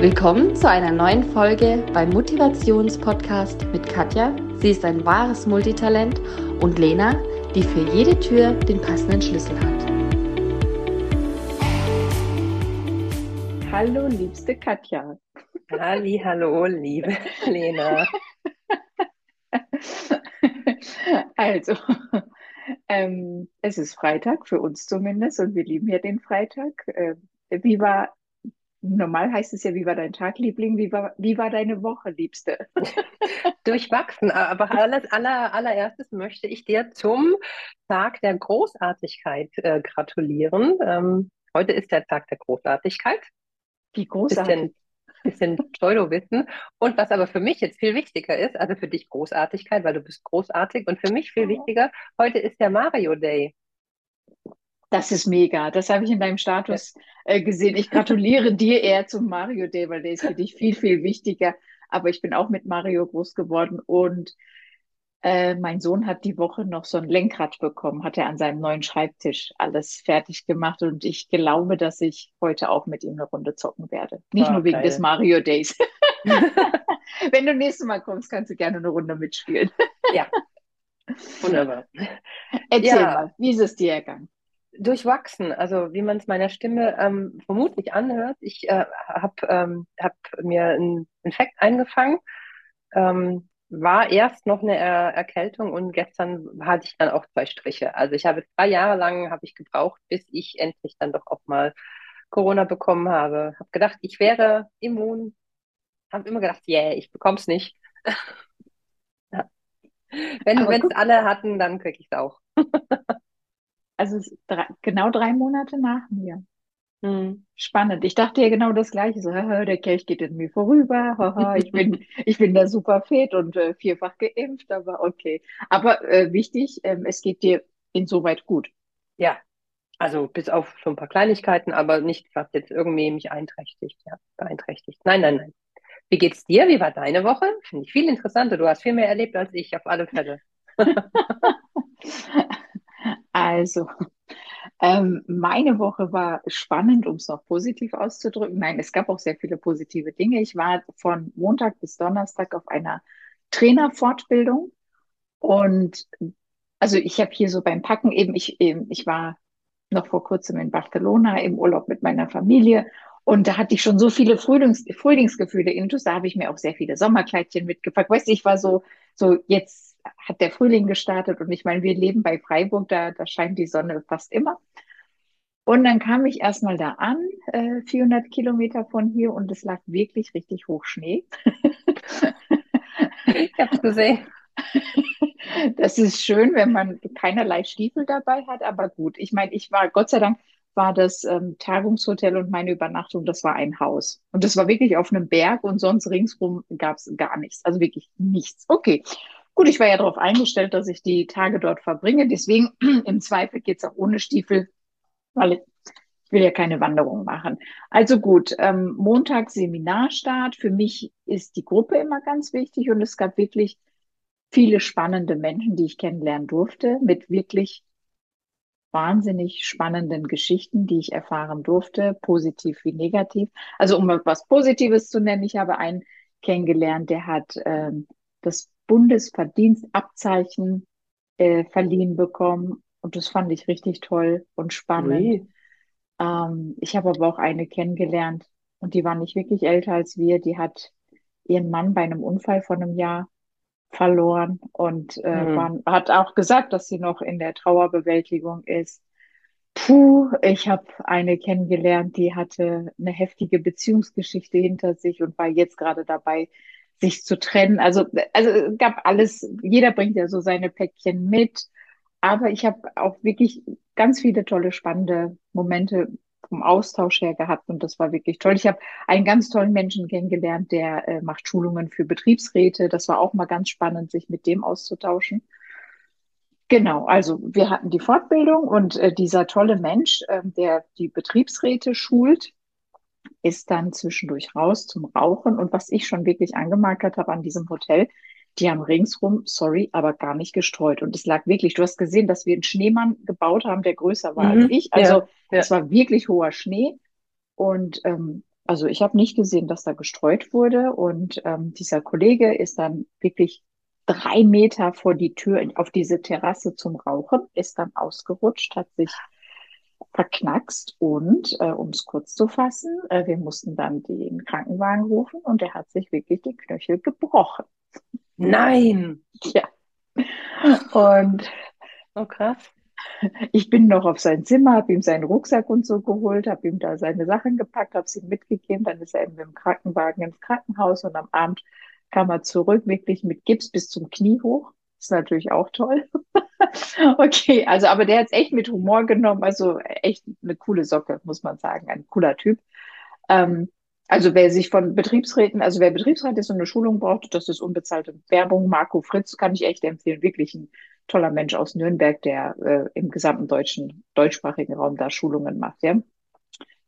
Willkommen zu einer neuen Folge beim Motivationspodcast mit Katja. Sie ist ein wahres Multitalent und Lena, die für jede Tür den passenden Schlüssel hat. Hallo, liebste Katja. Halli, hallo, liebe Lena. Also, ähm, es ist Freitag, für uns zumindest, und wir lieben ja den Freitag. Äh, wie war Normal heißt es ja, wie war dein Tag, Liebling? Wie war, wie war deine Woche, Liebste? Durchwachsen, aber alles, aller, allererstes möchte ich dir zum Tag der Großartigkeit äh, gratulieren. Ähm, heute ist der Tag der Großartigkeit. Wie großartig. Bisschen, bisschen Pseudo-Wissen. Und was aber für mich jetzt viel wichtiger ist, also für dich Großartigkeit, weil du bist großartig und für mich viel wichtiger, heute ist der Mario Day. Das ist mega. Das habe ich in deinem Status äh, gesehen. Ich gratuliere dir eher zum Mario Day, weil der ist für dich viel, viel wichtiger. Aber ich bin auch mit Mario groß geworden und äh, mein Sohn hat die Woche noch so ein Lenkrad bekommen, hat er an seinem neuen Schreibtisch alles fertig gemacht und ich glaube, dass ich heute auch mit ihm eine Runde zocken werde. Nicht oh, nur wegen geil. des Mario Days. Wenn du nächstes Mal kommst, kannst du gerne eine Runde mitspielen. ja. Wunderbar. Erzähl ja. mal, wie ist es dir ergangen? Durchwachsen, also wie man es meiner Stimme ähm, vermutlich anhört. Ich äh, habe ähm, hab mir einen Infekt eingefangen, ähm, war erst noch eine er Erkältung und gestern hatte ich dann auch zwei Striche. Also ich habe drei Jahre lang habe ich gebraucht, bis ich endlich dann doch auch mal Corona bekommen habe. Habe gedacht, ich wäre immun. Habe immer gedacht, yeah, ich bekomme es nicht. ja. Wenn es alle hatten, dann kriege ich es auch. also drei, genau drei Monate nach mir. Hm. Spannend. Ich dachte ja genau das Gleiche. So, der Kelch geht in mir vorüber. ich bin, ich bin da super fit und äh, vierfach geimpft, aber okay. Aber äh, wichtig, ähm, es geht dir insoweit gut. Ja, also bis auf so ein paar Kleinigkeiten, aber nicht, was jetzt irgendwie mich einträchtigt, ja, beeinträchtigt. Nein, nein, nein. Wie geht's dir? Wie war deine Woche? Finde ich viel interessanter. Du hast viel mehr erlebt als ich, auf alle Fälle. Also, ähm, meine Woche war spannend, um es noch positiv auszudrücken. Nein, es gab auch sehr viele positive Dinge. Ich war von Montag bis Donnerstag auf einer Trainerfortbildung und also ich habe hier so beim Packen eben, ich, eben, ich war noch vor kurzem in Barcelona im Urlaub mit meiner Familie und da hatte ich schon so viele Frühlings, Frühlingsgefühle intus. Da habe ich mir auch sehr viele Sommerkleidchen mitgepackt. Weißt du, ich war so, so jetzt hat der Frühling gestartet und ich meine, wir leben bei Freiburg, da, da scheint die Sonne fast immer. Und dann kam ich erstmal da an, äh, 400 Kilometer von hier und es lag wirklich richtig hoch Schnee. ich habe es gesehen. Das ist schön, wenn man keinerlei Stiefel dabei hat, aber gut. Ich meine, ich war, Gott sei Dank, war das ähm, Tagungshotel und meine Übernachtung, das war ein Haus. Und das war wirklich auf einem Berg und sonst ringsrum gab es gar nichts. Also wirklich nichts. Okay. Gut, ich war ja darauf eingestellt, dass ich die Tage dort verbringe. Deswegen im Zweifel geht es auch ohne Stiefel, weil ich will ja keine Wanderung machen. Also gut, ähm, Montag Seminarstart. Für mich ist die Gruppe immer ganz wichtig und es gab wirklich viele spannende Menschen, die ich kennenlernen durfte, mit wirklich wahnsinnig spannenden Geschichten, die ich erfahren durfte, positiv wie negativ. Also um etwas Positives zu nennen, ich habe einen kennengelernt, der hat ähm, das Bundesverdienstabzeichen äh, verliehen bekommen. Und das fand ich richtig toll und spannend. Ähm, ich habe aber auch eine kennengelernt und die war nicht wirklich älter als wir. Die hat ihren Mann bei einem Unfall von einem Jahr verloren und äh, mhm. war, hat auch gesagt, dass sie noch in der Trauerbewältigung ist. Puh, ich habe eine kennengelernt, die hatte eine heftige Beziehungsgeschichte hinter sich und war jetzt gerade dabei, sich zu trennen. Also, also es gab alles, jeder bringt ja so seine Päckchen mit. Aber ich habe auch wirklich ganz viele tolle, spannende Momente vom Austausch her gehabt und das war wirklich toll. Ich habe einen ganz tollen Menschen kennengelernt, der äh, macht Schulungen für Betriebsräte. Das war auch mal ganz spannend, sich mit dem auszutauschen. Genau, also wir hatten die Fortbildung und äh, dieser tolle Mensch, äh, der die Betriebsräte schult, ist dann zwischendurch raus zum Rauchen. Und was ich schon wirklich angemarkert habe an diesem Hotel, die haben ringsrum, sorry, aber gar nicht gestreut. Und es lag wirklich, du hast gesehen, dass wir einen Schneemann gebaut haben, der größer war mhm. als ich. Also ja, ja. es war wirklich hoher Schnee. Und ähm, Also ich habe nicht gesehen, dass da gestreut wurde. Und ähm, dieser Kollege ist dann wirklich drei Meter vor die Tür auf diese Terrasse zum Rauchen, ist dann ausgerutscht, hat sich verknackst und, äh, um es kurz zu fassen, äh, wir mussten dann den Krankenwagen rufen und er hat sich wirklich die Knöchel gebrochen. Nein! Ja. Und oh krass. Ich bin noch auf sein Zimmer, habe ihm seinen Rucksack und so geholt, habe ihm da seine Sachen gepackt, habe sie ihm mitgegeben. Dann ist er eben mit dem Krankenwagen ins Krankenhaus und am Abend kam er zurück, wirklich mit Gips bis zum Knie hoch. Ist natürlich auch toll. okay, also aber der hat es echt mit Humor genommen. Also echt eine coole Socke, muss man sagen. Ein cooler Typ. Ähm, also wer sich von Betriebsräten, also wer Betriebsrat ist und eine Schulung braucht, das ist unbezahlte Werbung. Marco Fritz kann ich echt empfehlen. Wirklich ein toller Mensch aus Nürnberg, der äh, im gesamten deutschen, deutschsprachigen Raum da Schulungen macht, ja.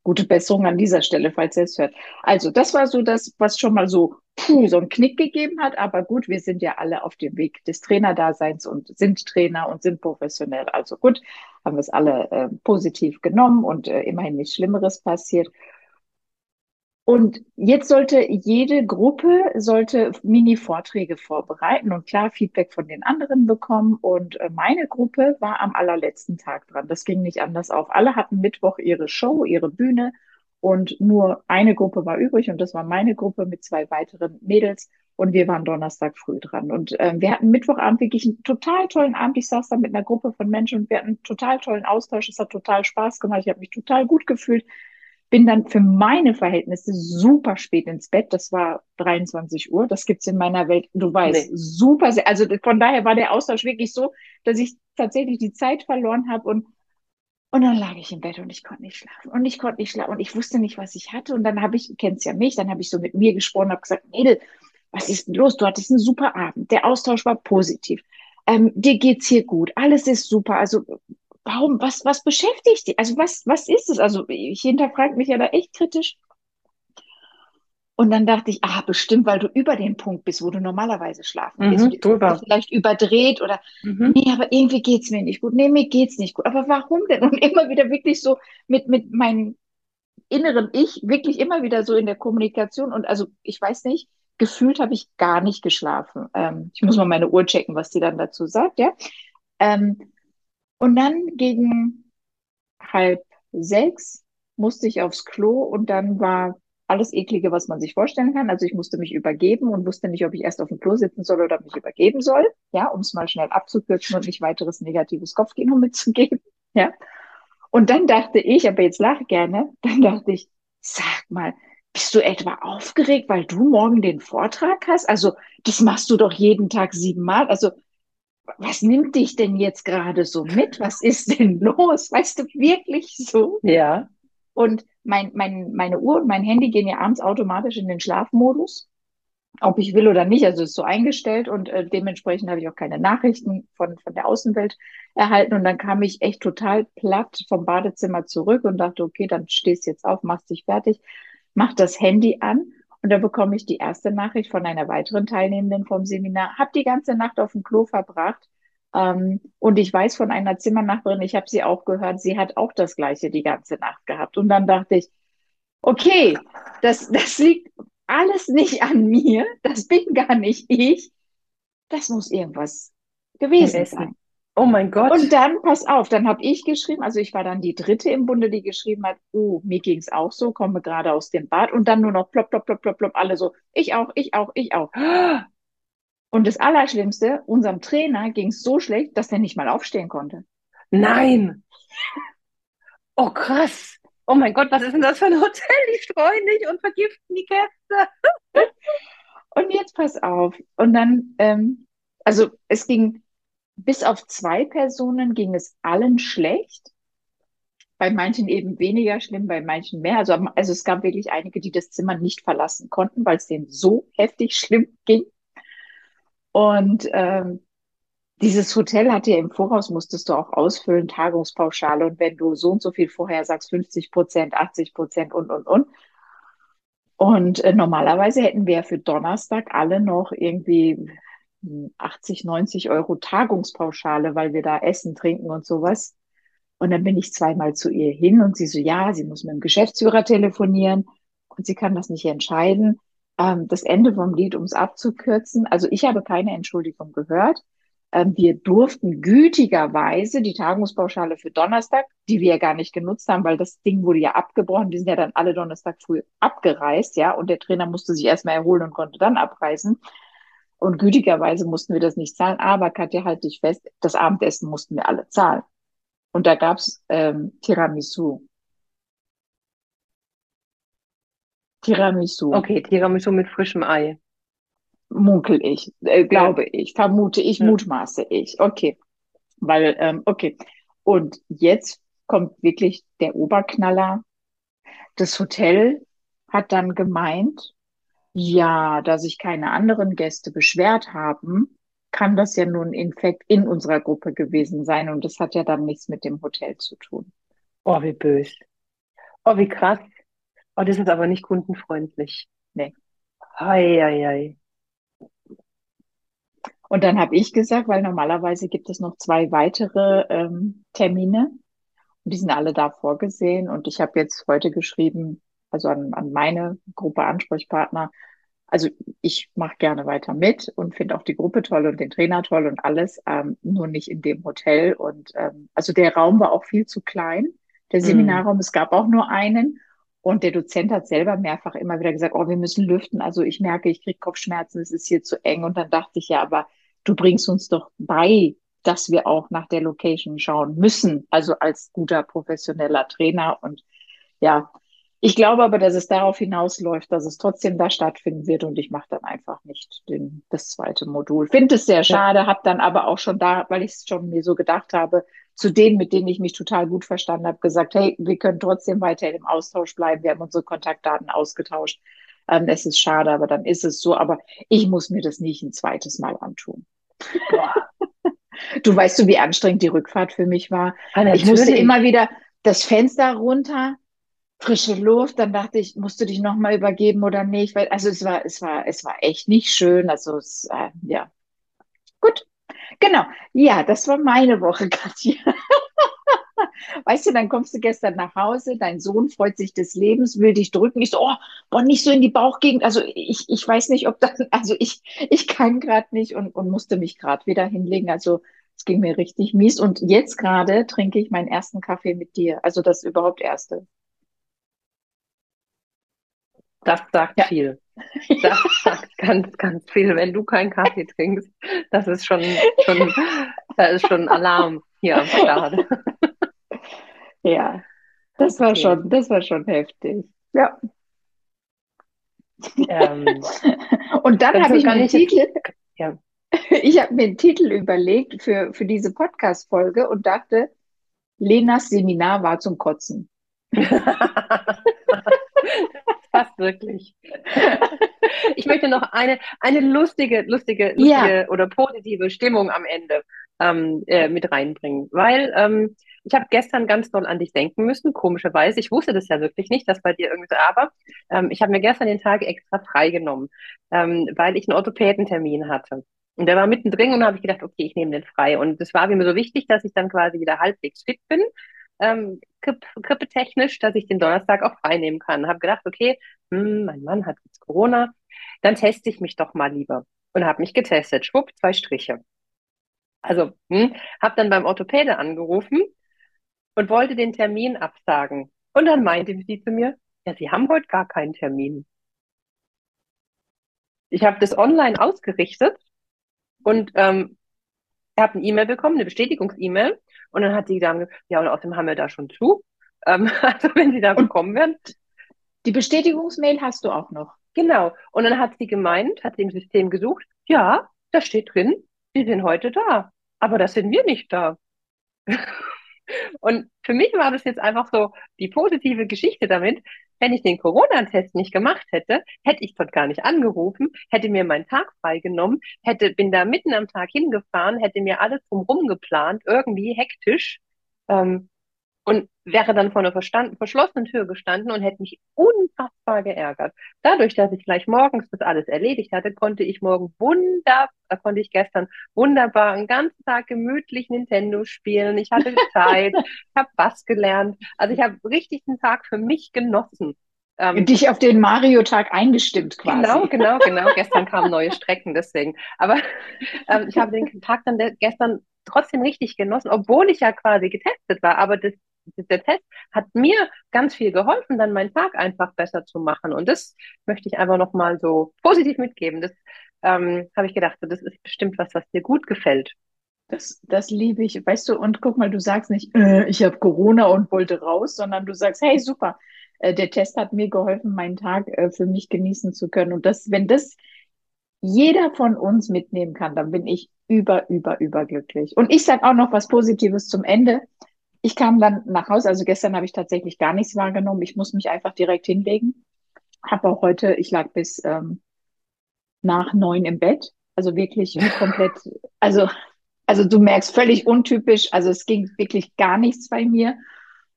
Gute Besserung an dieser Stelle, falls er es hört. Also, das war so das, was schon mal so, puh, so einen Knick gegeben hat. Aber gut, wir sind ja alle auf dem Weg des Trainerdaseins und sind Trainer und sind professionell. Also gut, haben wir es alle äh, positiv genommen und äh, immerhin nichts Schlimmeres passiert. Und jetzt sollte jede Gruppe sollte Mini-Vorträge vorbereiten und klar Feedback von den anderen bekommen. Und äh, meine Gruppe war am allerletzten Tag dran. Das ging nicht anders auf. Alle hatten Mittwoch ihre Show, ihre Bühne und nur eine Gruppe war übrig und das war meine Gruppe mit zwei weiteren Mädels. Und wir waren Donnerstag früh dran. Und äh, wir hatten Mittwochabend wirklich einen total tollen Abend. Ich saß da mit einer Gruppe von Menschen und wir hatten einen total tollen Austausch. Es hat total Spaß gemacht. Ich habe mich total gut gefühlt bin dann für meine Verhältnisse super spät ins Bett. Das war 23 Uhr. Das gibt's in meiner Welt, du weißt, nee. super. Sehr, also von daher war der Austausch wirklich so, dass ich tatsächlich die Zeit verloren habe und und dann lag ich im Bett und ich konnte nicht schlafen und ich konnte nicht schlafen und ich wusste nicht, was ich hatte. Und dann habe ich, kennst ja mich, dann habe ich so mit mir gesprochen, habe gesagt, Mädel, was ist denn los? Du hattest einen super Abend. Der Austausch war positiv. Ähm, dir geht's hier gut. Alles ist super. Also warum, was, was beschäftigt dich? Also was, was ist es? Also ich hinterfrage mich ja da echt kritisch. Und dann dachte ich, ah, bestimmt, weil du über den Punkt bist, wo du normalerweise schlafen mhm, gehst. Drüber. Vielleicht überdreht oder, mhm. nee, aber irgendwie geht's mir nicht gut. Nee, mir geht's nicht gut. Aber warum denn? Und immer wieder wirklich so mit, mit meinem inneren Ich, wirklich immer wieder so in der Kommunikation. Und also, ich weiß nicht, gefühlt habe ich gar nicht geschlafen. Ähm, ich muss mal meine Uhr checken, was die dann dazu sagt, ja. Ähm, und dann gegen halb sechs musste ich aufs Klo und dann war alles Eklige, was man sich vorstellen kann. Also ich musste mich übergeben und wusste nicht, ob ich erst auf dem Klo sitzen soll oder mich übergeben soll. Ja, um es mal schnell abzukürzen und nicht weiteres negatives Kopfkino mitzugeben. Ja. Und dann dachte ich, aber jetzt lach gerne, dann dachte ich, sag mal, bist du etwa aufgeregt, weil du morgen den Vortrag hast? Also, das machst du doch jeden Tag siebenmal. Also, was nimmt dich denn jetzt gerade so mit? Was ist denn los? Weißt du, wirklich so? Ja. Und mein, mein, meine Uhr und mein Handy gehen ja abends automatisch in den Schlafmodus, ob ich will oder nicht. Also ist so eingestellt und äh, dementsprechend habe ich auch keine Nachrichten von, von der Außenwelt erhalten. Und dann kam ich echt total platt vom Badezimmer zurück und dachte, okay, dann stehst jetzt auf, machst dich fertig, mach das Handy an und da bekomme ich die erste Nachricht von einer weiteren Teilnehmenden vom Seminar. Hab die ganze Nacht auf dem Klo verbracht. Ähm, und ich weiß von einer Zimmernachbarin, ich habe sie auch gehört, sie hat auch das gleiche die ganze Nacht gehabt. Und dann dachte ich, okay, das, das liegt alles nicht an mir, das bin gar nicht ich. Das muss irgendwas gewesen sein. Oh mein Gott. Und dann, pass auf, dann habe ich geschrieben, also ich war dann die dritte im Bunde, die geschrieben hat, oh, mir ging's auch so, komme gerade aus dem Bad und dann nur noch plopp, plopp, plopp, plopp, plopp, alle so, ich auch, ich auch, ich auch. Und das Allerschlimmste, unserem Trainer ging's so schlecht, dass er nicht mal aufstehen konnte. Nein. Oh, krass. Oh mein Gott, was ist denn das für ein Hotel? Die streuen nicht und vergiften die Gäste. und jetzt pass auf. Und dann, ähm, also es ging bis auf zwei Personen ging es allen schlecht. Bei manchen eben weniger schlimm, bei manchen mehr. Also, also es gab wirklich einige, die das Zimmer nicht verlassen konnten, weil es denen so heftig schlimm ging. Und ähm, dieses Hotel hatte ja im Voraus, musstest du auch ausfüllen, Tagungspauschale. Und wenn du so und so viel vorher sagst, 50 Prozent, 80 Prozent und, und, und. Und äh, normalerweise hätten wir für Donnerstag alle noch irgendwie 80, 90 Euro Tagungspauschale, weil wir da essen, trinken und sowas. Und dann bin ich zweimal zu ihr hin und sie so, ja, sie muss mit dem Geschäftsführer telefonieren. und sie kann das nicht entscheiden. Ähm, das Ende vom Lied, um es abzukürzen. Also ich habe keine Entschuldigung gehört. Ähm, wir durften gütigerweise die Tagungspauschale für Donnerstag, die wir ja gar nicht genutzt haben, weil das Ding wurde ja abgebrochen. Die sind ja dann alle Donnerstag früh abgereist, ja, und der Trainer musste sich erstmal erholen und konnte dann abreisen. Und gütigerweise mussten wir das nicht zahlen. Aber Katja, halt dich fest, das Abendessen mussten wir alle zahlen. Und da gab's ähm, Tiramisu. Tiramisu. Okay, Tiramisu mit frischem Ei. Munkel ich, äh, glaube ja. ich, vermute ich, ja. mutmaße ich. Okay. Weil, ähm, okay. Und jetzt kommt wirklich der Oberknaller. Das Hotel hat dann gemeint, ja, da sich keine anderen Gäste beschwert haben, kann das ja nun Infekt in unserer Gruppe gewesen sein und das hat ja dann nichts mit dem Hotel zu tun. Oh, wie böse. Oh, wie krass. Oh, das ist aber nicht kundenfreundlich. Nee. Hei, hei, hei. Und dann habe ich gesagt, weil normalerweise gibt es noch zwei weitere ähm, Termine und die sind alle da vorgesehen. Und ich habe jetzt heute geschrieben, also an, an meine Gruppe Ansprechpartner, also ich mache gerne weiter mit und finde auch die Gruppe toll und den Trainer toll und alles, ähm, nur nicht in dem Hotel. Und ähm, also der Raum war auch viel zu klein, der mhm. Seminarraum. Mm. Es gab auch nur einen. Und der Dozent hat selber mehrfach immer wieder gesagt, oh, wir müssen lüften. Also ich merke, ich kriege Kopfschmerzen, es ist hier zu eng. Und dann dachte ich, ja, aber du bringst uns doch bei, dass wir auch nach der Location schauen müssen, also als guter professioneller Trainer. Und ja, ich glaube aber, dass es darauf hinausläuft, dass es trotzdem da stattfinden wird und ich mache dann einfach nicht den, das zweite Modul. Finde es sehr schade, habe dann aber auch schon da, weil ich es schon mir so gedacht habe, zu denen, mit denen ich mich total gut verstanden habe, gesagt, hey, wir können trotzdem weiter im Austausch bleiben. Wir haben unsere Kontaktdaten ausgetauscht. Ähm, es ist schade, aber dann ist es so. Aber ich muss mir das nicht ein zweites Mal antun. du weißt du, wie anstrengend die Rückfahrt für mich war. Ja, ich musste immer wieder das Fenster runter, frische Luft. Dann dachte ich, musst du dich nochmal übergeben oder nicht? Weil, also es war, es war, es war echt nicht schön. Also es, äh, ja. Gut. Genau. Ja, das war meine Woche, Katja. Weißt du, dann kommst du gestern nach Hause, dein Sohn freut sich des Lebens, will dich drücken. Ich so, oh, boah, nicht so in die Bauchgegend. Also ich, ich weiß nicht, ob das, also ich, ich kann gerade nicht und, und musste mich gerade wieder hinlegen. Also es ging mir richtig mies. Und jetzt gerade trinke ich meinen ersten Kaffee mit dir. Also das überhaupt erste. Das sagt ja. viel. Das sagt ganz, ganz viel. Wenn du keinen Kaffee trinkst, das ist schon, schon, das ist schon Alarm hier am Start. Ja, das war okay. schon, das war schon heftig. Ja. Ähm, und dann habe ich mir einen Titel, ja. ich habe mir einen Titel überlegt für, für diese Podcast-Folge und dachte, Lenas Seminar war zum Kotzen. Fast wirklich. Ich möchte noch eine, eine lustige, lustige, lustige ja. oder positive Stimmung am Ende ähm, äh, mit reinbringen. Weil ähm, ich habe gestern ganz doll an dich denken müssen, komischerweise. Ich wusste das ja wirklich nicht, dass bei dir irgendwie aber ähm, ich habe mir gestern den Tag extra freigenommen, ähm, weil ich einen Orthopädentermin hatte. Und der war mittendrin und habe ich gedacht, okay, ich nehme den frei. Und es war mir so wichtig, dass ich dann quasi wieder halbwegs fit bin, ähm, grippetechnisch, dass ich den Donnerstag auch frei nehmen kann. Habe gedacht, okay, hm, mein Mann hat jetzt Corona, dann teste ich mich doch mal lieber. Und habe mich getestet. Schwupp, zwei Striche. Also, hm, habe dann beim Orthopäde angerufen und wollte den Termin absagen. Und dann meinte sie zu mir, ja, Sie haben heute gar keinen Termin. Ich habe das online ausgerichtet und ähm, habe eine E-Mail bekommen, eine Bestätigungs-E-Mail. Und dann hat sie gesagt, ja, und außerdem haben wir da schon zu. Ähm, also wenn Sie da bekommen werden. Die Bestätigungsmail hast du auch noch. Genau. Und dann hat sie gemeint, hat sie im System gesucht, ja, da steht drin, Sie sind heute da. Aber das sind wir nicht da. Und für mich war das jetzt einfach so die positive Geschichte damit. Wenn ich den Corona-Test nicht gemacht hätte, hätte ich dort gar nicht angerufen, hätte mir meinen Tag freigenommen, hätte, bin da mitten am Tag hingefahren, hätte mir alles drumherum geplant, irgendwie hektisch. Ähm, und wäre dann vor einer verschlossenen Tür gestanden und hätte mich unfassbar geärgert. Dadurch, dass ich gleich morgens das alles erledigt hatte, konnte ich morgen wunderbar, äh, konnte ich gestern wunderbar einen ganzen Tag gemütlich Nintendo spielen. Ich hatte Zeit, habe was gelernt. Also ich habe richtig den Tag für mich genossen. Ähm, Dich auf den Mario-Tag eingestimmt quasi. Genau, genau, genau. gestern kamen neue Strecken, deswegen. Aber ähm, ich habe den Tag dann gestern trotzdem richtig genossen, obwohl ich ja quasi getestet war. Aber das, der Test hat mir ganz viel geholfen, dann meinen Tag einfach besser zu machen. Und das möchte ich einfach nochmal so positiv mitgeben. Das ähm, habe ich gedacht, das ist bestimmt was, was dir gut gefällt. Das, das liebe ich. Weißt du, und guck mal, du sagst nicht, äh, ich habe Corona und wollte raus, sondern du sagst, hey, super, äh, der Test hat mir geholfen, meinen Tag äh, für mich genießen zu können. Und das, wenn das jeder von uns mitnehmen kann, dann bin ich über, über, überglücklich. Und ich sage auch noch was Positives zum Ende. Ich kam dann nach Hause, also gestern habe ich tatsächlich gar nichts wahrgenommen. Ich muss mich einfach direkt hinlegen. Habe auch heute, ich lag bis ähm, nach neun im Bett. Also wirklich komplett, also, also du merkst völlig untypisch. Also es ging wirklich gar nichts bei mir.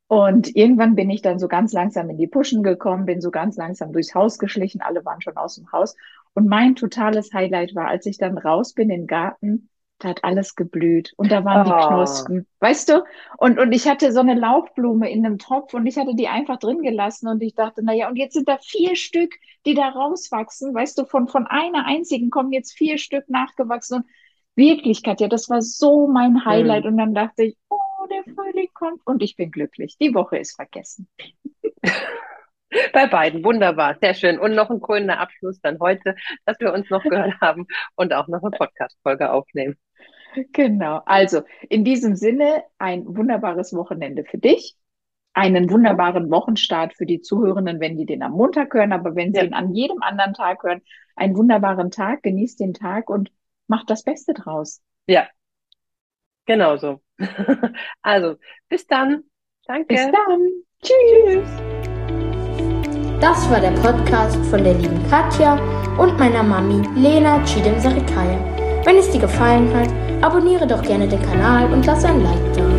Und irgendwann bin ich dann so ganz langsam in die Puschen gekommen, bin so ganz langsam durchs Haus geschlichen. Alle waren schon aus dem Haus. Und mein totales Highlight war, als ich dann raus bin in den Garten, da hat alles geblüht und da waren oh. die Knospen, weißt du? Und, und ich hatte so eine Lauchblume in einem Topf und ich hatte die einfach drin gelassen und ich dachte, naja, und jetzt sind da vier Stück, die da rauswachsen, weißt du, von, von einer einzigen kommen jetzt vier Stück nachgewachsen und wirklich, Katja, das war so mein Highlight mhm. und dann dachte ich, oh, der Frühling kommt und ich bin glücklich. Die Woche ist vergessen. Bei beiden, wunderbar, sehr schön. Und noch ein krönender Abschluss dann heute, dass wir uns noch gehört haben und auch noch eine Podcast-Folge aufnehmen. Genau, also in diesem Sinne ein wunderbares Wochenende für dich, einen wunderbaren Wochenstart für die Zuhörenden, wenn die den am Montag hören, aber wenn sie ja. ihn an jedem anderen Tag hören, einen wunderbaren Tag, genießt den Tag und macht das Beste draus. Ja, genau so. also, bis dann. Danke. Bis dann. Tschüss. Das war der Podcast von der lieben Katja und meiner Mami Lena Chidem Sarikaya. Wenn es dir gefallen hat, abonniere doch gerne den Kanal und lass ein Like da.